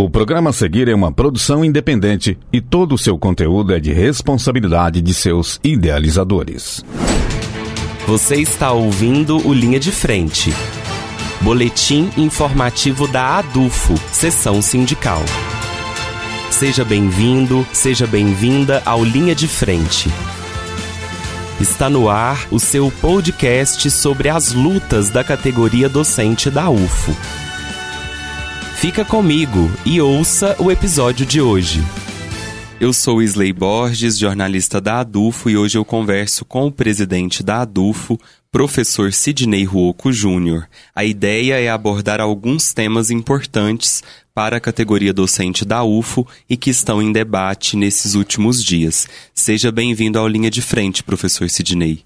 O programa a seguir é uma produção independente e todo o seu conteúdo é de responsabilidade de seus idealizadores. Você está ouvindo o Linha de Frente. Boletim informativo da ADUFO, Sessão Sindical. Seja bem-vindo, seja bem-vinda ao Linha de Frente. Está no ar o seu podcast sobre as lutas da categoria docente da UFO. Fica comigo e ouça o episódio de hoje. Eu sou Isley Borges, jornalista da ADUFO, e hoje eu converso com o presidente da ADUFO, professor Sidney Ruoco Júnior. A ideia é abordar alguns temas importantes para a categoria docente da UFO e que estão em debate nesses últimos dias. Seja bem-vindo ao Linha de Frente, professor Sidney.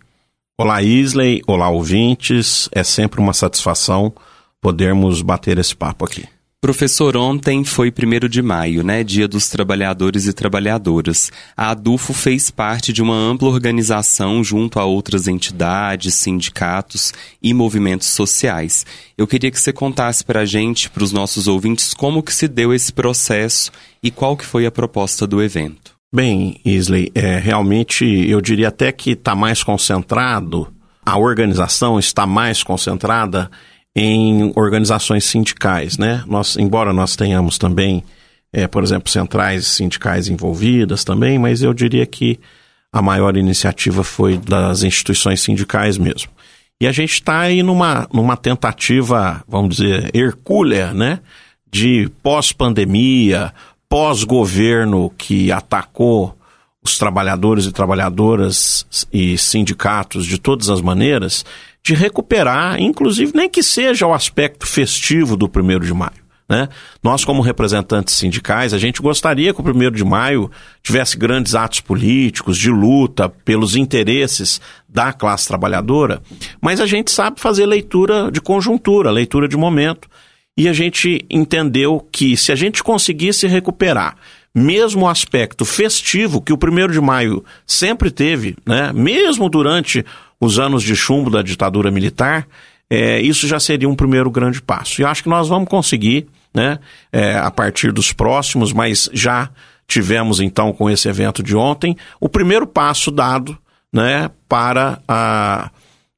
Olá, Isley. Olá, ouvintes. É sempre uma satisfação podermos bater esse papo aqui. Professor, ontem foi 1 de maio, né? Dia dos Trabalhadores e Trabalhadoras. A ADUFO fez parte de uma ampla organização junto a outras entidades, sindicatos e movimentos sociais. Eu queria que você contasse para a gente, para os nossos ouvintes, como que se deu esse processo e qual que foi a proposta do evento. Bem, Isley, é, realmente eu diria até que está mais concentrado, a organização está mais concentrada em organizações sindicais, né? Nós, embora nós tenhamos também, é, por exemplo, centrais sindicais envolvidas também, mas eu diria que a maior iniciativa foi das instituições sindicais mesmo. E a gente está aí numa, numa tentativa, vamos dizer, hercúlea, né? De pós-pandemia, pós-governo que atacou os trabalhadores e trabalhadoras e sindicatos de todas as maneiras, de recuperar, inclusive nem que seja o aspecto festivo do primeiro de maio. Né? Nós, como representantes sindicais, a gente gostaria que o primeiro de maio tivesse grandes atos políticos de luta pelos interesses da classe trabalhadora, mas a gente sabe fazer leitura de conjuntura, leitura de momento, e a gente entendeu que se a gente conseguisse recuperar mesmo o aspecto festivo que o primeiro de maio sempre teve, né, mesmo durante os anos de chumbo da ditadura militar, é, isso já seria um primeiro grande passo. E acho que nós vamos conseguir, né, é, a partir dos próximos, mas já tivemos então com esse evento de ontem, o primeiro passo dado né, para, a,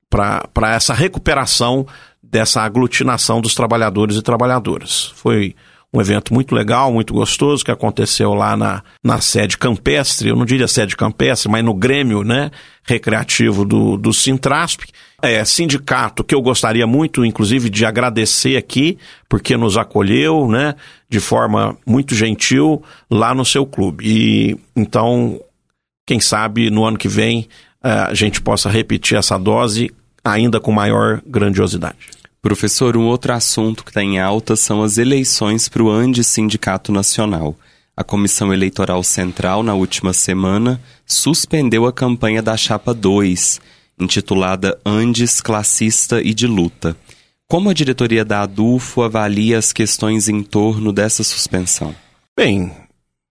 para, para essa recuperação dessa aglutinação dos trabalhadores e trabalhadoras. Foi um evento muito legal, muito gostoso, que aconteceu lá na, na sede campestre, eu não diria sede campestre, mas no Grêmio né, Recreativo do, do Sintrasp. É, sindicato que eu gostaria muito, inclusive, de agradecer aqui, porque nos acolheu né, de forma muito gentil lá no seu clube. E então, quem sabe no ano que vem é, a gente possa repetir essa dose ainda com maior grandiosidade. Professor, um outro assunto que está em alta são as eleições para o Andes Sindicato Nacional. A Comissão Eleitoral Central, na última semana, suspendeu a campanha da Chapa 2, intitulada Andes Classista e de Luta. Como a diretoria da ADUFO avalia as questões em torno dessa suspensão? Bem,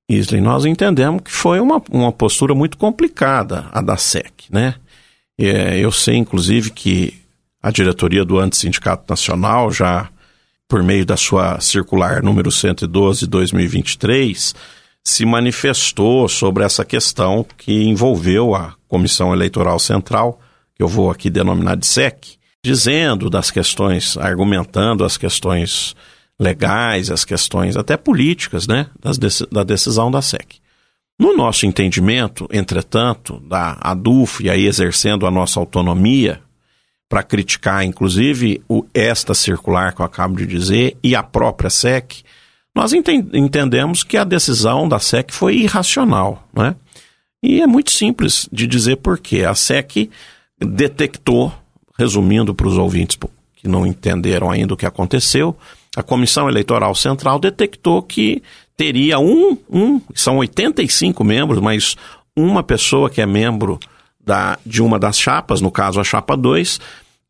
Isley, nós entendemos que foi uma, uma postura muito complicada a da SEC, né? É, eu sei, inclusive, que a diretoria do Antissindicato Nacional, já por meio da sua circular número 112 2023, se manifestou sobre essa questão que envolveu a Comissão Eleitoral Central, que eu vou aqui denominar de SEC, dizendo das questões, argumentando as questões legais, as questões até políticas, né, das, da decisão da SEC. No nosso entendimento, entretanto, da ADUF e aí exercendo a nossa autonomia para criticar, inclusive, o, esta circular que eu acabo de dizer e a própria SEC, nós enten entendemos que a decisão da SEC foi irracional. Né? E é muito simples de dizer por quê. A SEC detectou, resumindo para os ouvintes que não entenderam ainda o que aconteceu, a Comissão Eleitoral Central detectou que teria um, um são 85 membros, mas uma pessoa que é membro da, de uma das chapas, no caso a chapa 2,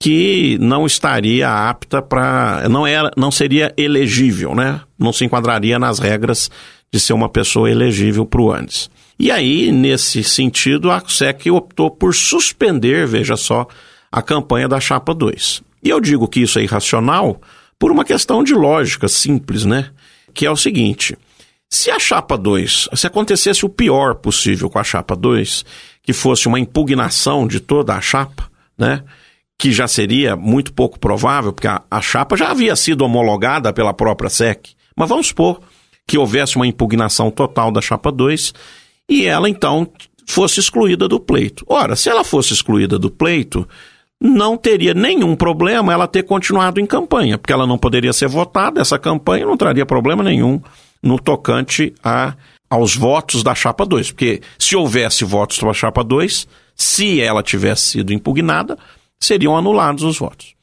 que não estaria apta para. Não, era, não seria elegível, né? Não se enquadraria nas regras de ser uma pessoa elegível para o ANDES. E aí, nesse sentido, a SEC optou por suspender, veja só, a campanha da Chapa 2. E eu digo que isso é irracional por uma questão de lógica simples, né? que é o seguinte: se a chapa 2, se acontecesse o pior possível com a chapa 2, que fosse uma impugnação de toda a chapa, né? Que já seria muito pouco provável, porque a, a chapa já havia sido homologada pela própria SEC. Mas vamos supor que houvesse uma impugnação total da chapa 2 e ela então fosse excluída do pleito. Ora, se ela fosse excluída do pleito, não teria nenhum problema ela ter continuado em campanha, porque ela não poderia ser votada, essa campanha não traria problema nenhum no tocante a, aos votos da chapa 2, porque se houvesse votos para a chapa 2, se ela tivesse sido impugnada, seriam anulados os votos.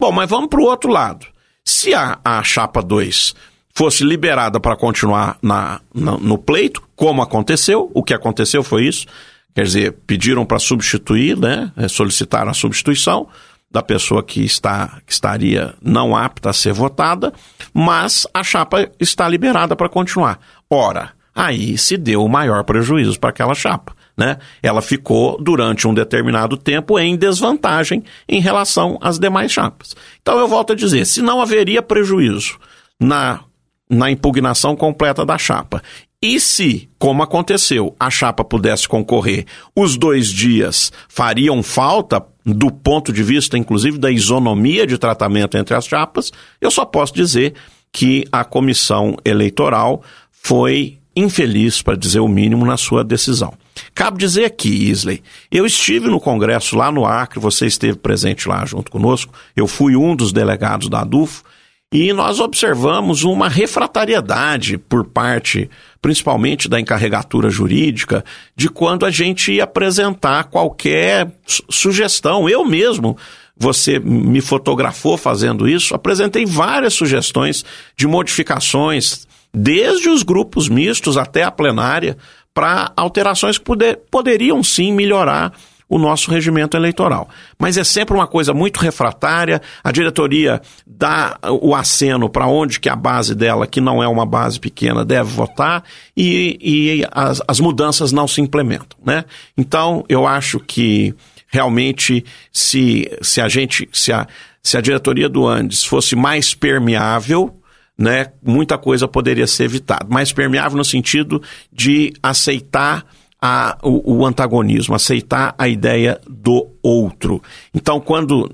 Bom, mas vamos para o outro lado. Se a, a chapa 2 fosse liberada para continuar na, na, no pleito, como aconteceu, o que aconteceu foi isso, quer dizer, pediram para substituir, né, é, solicitaram a substituição da pessoa que, está, que estaria não apta a ser votada, mas a chapa está liberada para continuar. Ora, aí se deu o maior prejuízo para aquela chapa. Né? Ela ficou durante um determinado tempo em desvantagem em relação às demais chapas. Então eu volto a dizer, se não haveria prejuízo na na impugnação completa da chapa. E se, como aconteceu, a chapa pudesse concorrer, os dois dias fariam falta do ponto de vista, inclusive, da isonomia de tratamento entre as chapas, eu só posso dizer que a comissão eleitoral foi infeliz, para dizer o mínimo, na sua decisão. Cabe dizer aqui, Isley, eu estive no Congresso lá no Acre, você esteve presente lá junto conosco, eu fui um dos delegados da ADUFO, e nós observamos uma refratariedade por parte, principalmente da encarregatura jurídica, de quando a gente ia apresentar qualquer sugestão. Eu mesmo, você me fotografou fazendo isso, apresentei várias sugestões de modificações, desde os grupos mistos até a plenária, para alterações que poder, poderiam sim melhorar o nosso regimento eleitoral. Mas é sempre uma coisa muito refratária, a diretoria dá o aceno para onde que a base dela, que não é uma base pequena, deve votar e, e as, as mudanças não se implementam. Né? Então, eu acho que realmente se, se a gente, se a, se a diretoria do Andes fosse mais permeável, né, muita coisa poderia ser evitada. Mais permeável no sentido de aceitar a, o, o antagonismo, aceitar a ideia do outro. Então, quando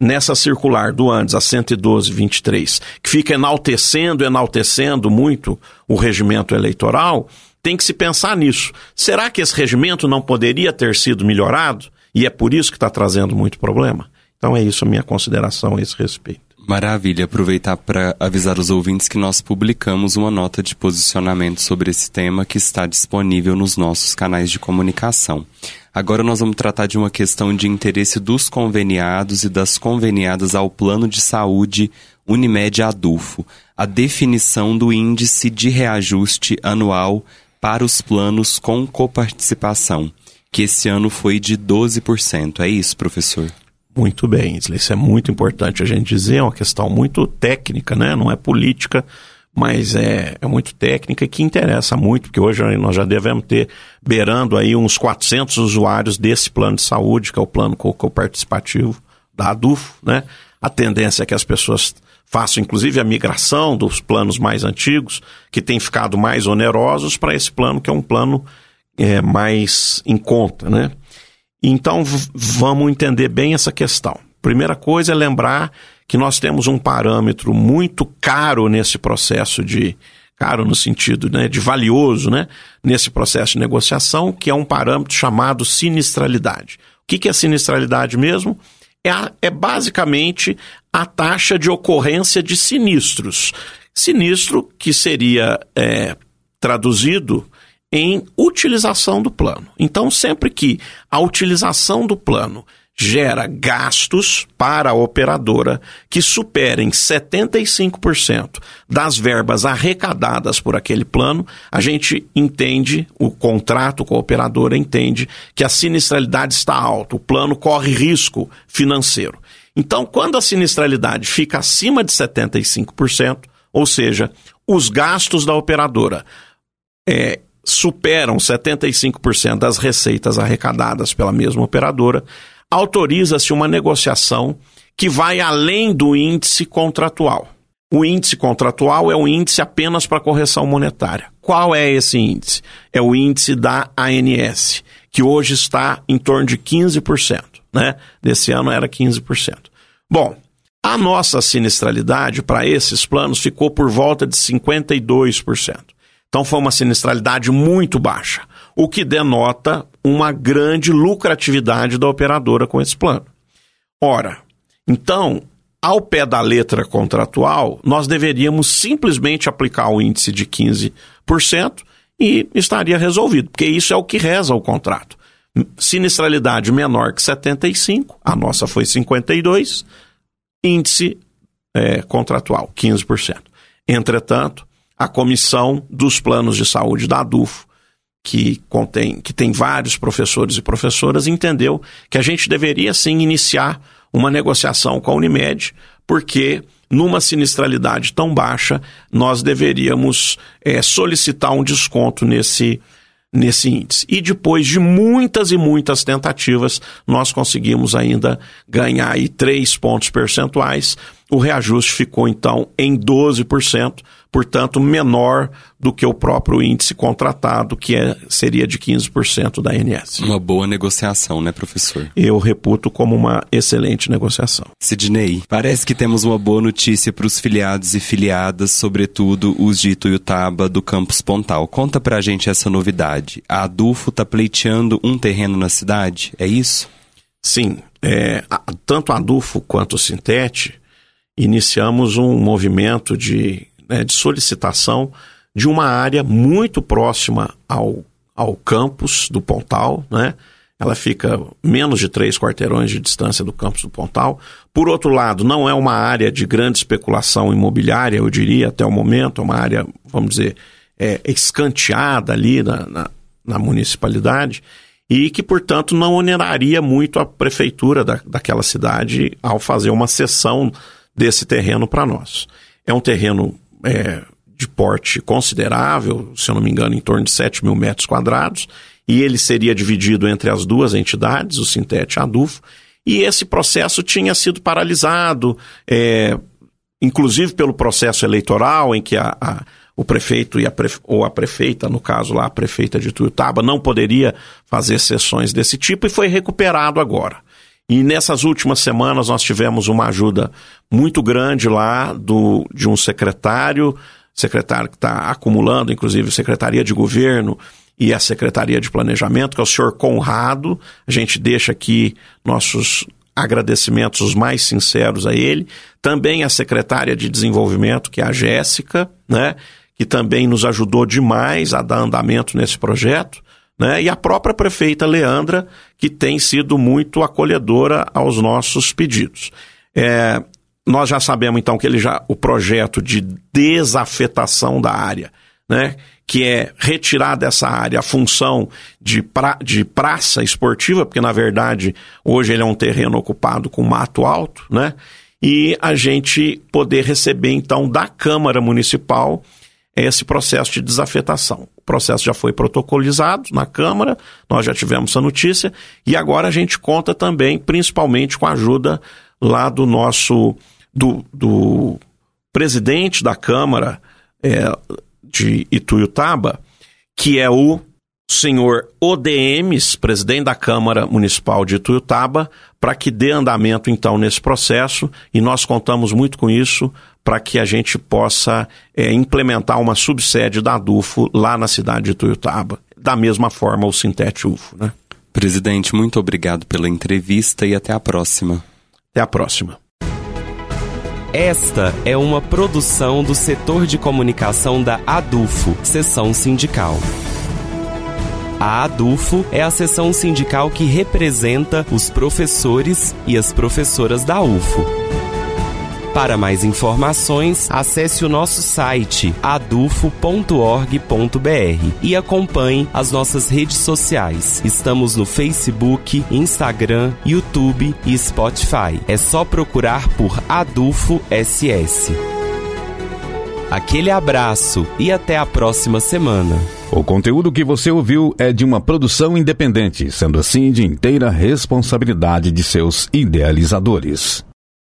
nessa circular do Andes, a 112.23, que fica enaltecendo, enaltecendo muito o regimento eleitoral, tem que se pensar nisso. Será que esse regimento não poderia ter sido melhorado? E é por isso que está trazendo muito problema? Então é isso a minha consideração a esse respeito. Maravilha, aproveitar para avisar os ouvintes que nós publicamos uma nota de posicionamento sobre esse tema que está disponível nos nossos canais de comunicação. Agora nós vamos tratar de uma questão de interesse dos conveniados e das conveniadas ao plano de saúde Unimed Adufo, a definição do índice de reajuste anual para os planos com coparticipação, que esse ano foi de 12%. É isso, professor? Muito bem, isso é muito importante a gente dizer, é uma questão muito técnica, né? não é política, mas é, é muito técnica e que interessa muito, porque hoje nós já devemos ter beirando aí uns 400 usuários desse plano de saúde, que é o plano co-participativo da ADUFO, né? A tendência é que as pessoas façam inclusive a migração dos planos mais antigos, que têm ficado mais onerosos, para esse plano que é um plano é, mais em conta, né? Então vamos entender bem essa questão. Primeira coisa é lembrar que nós temos um parâmetro muito caro nesse processo de caro no sentido né, de valioso, né, nesse processo de negociação, que é um parâmetro chamado sinistralidade. O que, que é sinistralidade mesmo? É, a, é basicamente a taxa de ocorrência de sinistros. Sinistro que seria é, traduzido em utilização do plano. Então, sempre que a utilização do plano gera gastos para a operadora que superem 75% das verbas arrecadadas por aquele plano, a gente entende, o contrato com a operadora entende que a sinistralidade está alta, o plano corre risco financeiro. Então, quando a sinistralidade fica acima de 75%, ou seja, os gastos da operadora é, superam 75% das receitas arrecadadas pela mesma operadora, autoriza-se uma negociação que vai além do índice contratual. O índice contratual é o índice apenas para correção monetária. Qual é esse índice? É o índice da ANS, que hoje está em torno de 15%, né? Desse ano era 15%. Bom, a nossa sinistralidade para esses planos ficou por volta de 52%. Então foi uma sinistralidade muito baixa, o que denota uma grande lucratividade da operadora com esse plano. Ora, então, ao pé da letra contratual, nós deveríamos simplesmente aplicar o índice de 15% e estaria resolvido, porque isso é o que reza o contrato. Sinistralidade menor que 75, a nossa foi 52, índice é, contratual, 15%. Entretanto, a comissão dos planos de saúde da ADUFO, que contém, que tem vários professores e professoras, entendeu que a gente deveria sim iniciar uma negociação com a Unimed, porque numa sinistralidade tão baixa, nós deveríamos é, solicitar um desconto nesse, nesse índice. E depois de muitas e muitas tentativas, nós conseguimos ainda ganhar aí 3 pontos percentuais. O reajuste ficou então em 12%, portanto, menor do que o próprio índice contratado, que é, seria de 15% da ANS. Uma boa negociação, né, professor? Eu reputo como uma excelente negociação. Sidney, parece que temos uma boa notícia para os filiados e filiadas, sobretudo os de Ituiutaba do campus Pontal. Conta pra gente essa novidade. A Adufo está pleiteando um terreno na cidade, é isso? Sim, é, tanto a Adufo quanto o Sintete iniciamos um movimento de né, de solicitação de uma área muito próxima ao, ao campus do Pontal, né? Ela fica menos de três quarteirões de distância do campus do Pontal. Por outro lado, não é uma área de grande especulação imobiliária, eu diria, até o momento, é uma área, vamos dizer, é, escanteada ali na, na, na municipalidade e que, portanto, não oneraria muito a prefeitura da, daquela cidade ao fazer uma cessão desse terreno para nós. É um terreno é, de porte considerável, se eu não me engano, em torno de 7 mil metros quadrados, e ele seria dividido entre as duas entidades, o Sintete e a ADUFO, e esse processo tinha sido paralisado, é, inclusive pelo processo eleitoral, em que a, a, o prefeito e a ou a prefeita, no caso lá, a prefeita de Tuiutaba, não poderia fazer sessões desse tipo e foi recuperado agora. E nessas últimas semanas nós tivemos uma ajuda muito grande lá do, de um secretário, secretário que está acumulando, inclusive, Secretaria de Governo e a Secretaria de Planejamento, que é o senhor Conrado. A gente deixa aqui nossos agradecimentos os mais sinceros a ele. Também a secretária de Desenvolvimento, que é a Jéssica, né? Que também nos ajudou demais a dar andamento nesse projeto né? e a própria prefeita Leandra, que tem sido muito acolhedora aos nossos pedidos. É, nós já sabemos então que ele já o projeto de desafetação da área, né, que é retirar dessa área a função de, pra, de praça esportiva, porque na verdade hoje ele é um terreno ocupado com mato alto, né, e a gente poder receber então da Câmara Municipal esse processo de desafetação. O processo já foi protocolizado na Câmara, nós já tivemos essa notícia, e agora a gente conta também, principalmente, com a ajuda lá do nosso, do, do presidente da Câmara é, de Ituiutaba, que é o senhor ODMs, presidente da Câmara Municipal de Ituiutaba, para que dê andamento então nesse processo e nós contamos muito com isso para que a gente possa é, implementar uma subsede da ADUFO lá na cidade de Tuiutaba. Da mesma forma o Sintete UFO, né? Presidente, muito obrigado pela entrevista e até a próxima. Até a próxima. Esta é uma produção do setor de comunicação da ADUFO, seção sindical. A ADUFO é a seção sindical que representa os professores e as professoras da UFO. Para mais informações, acesse o nosso site adufo.org.br e acompanhe as nossas redes sociais. Estamos no Facebook, Instagram, YouTube e Spotify. É só procurar por Adufo SS. Aquele abraço e até a próxima semana. O conteúdo que você ouviu é de uma produção independente, sendo assim de inteira responsabilidade de seus idealizadores.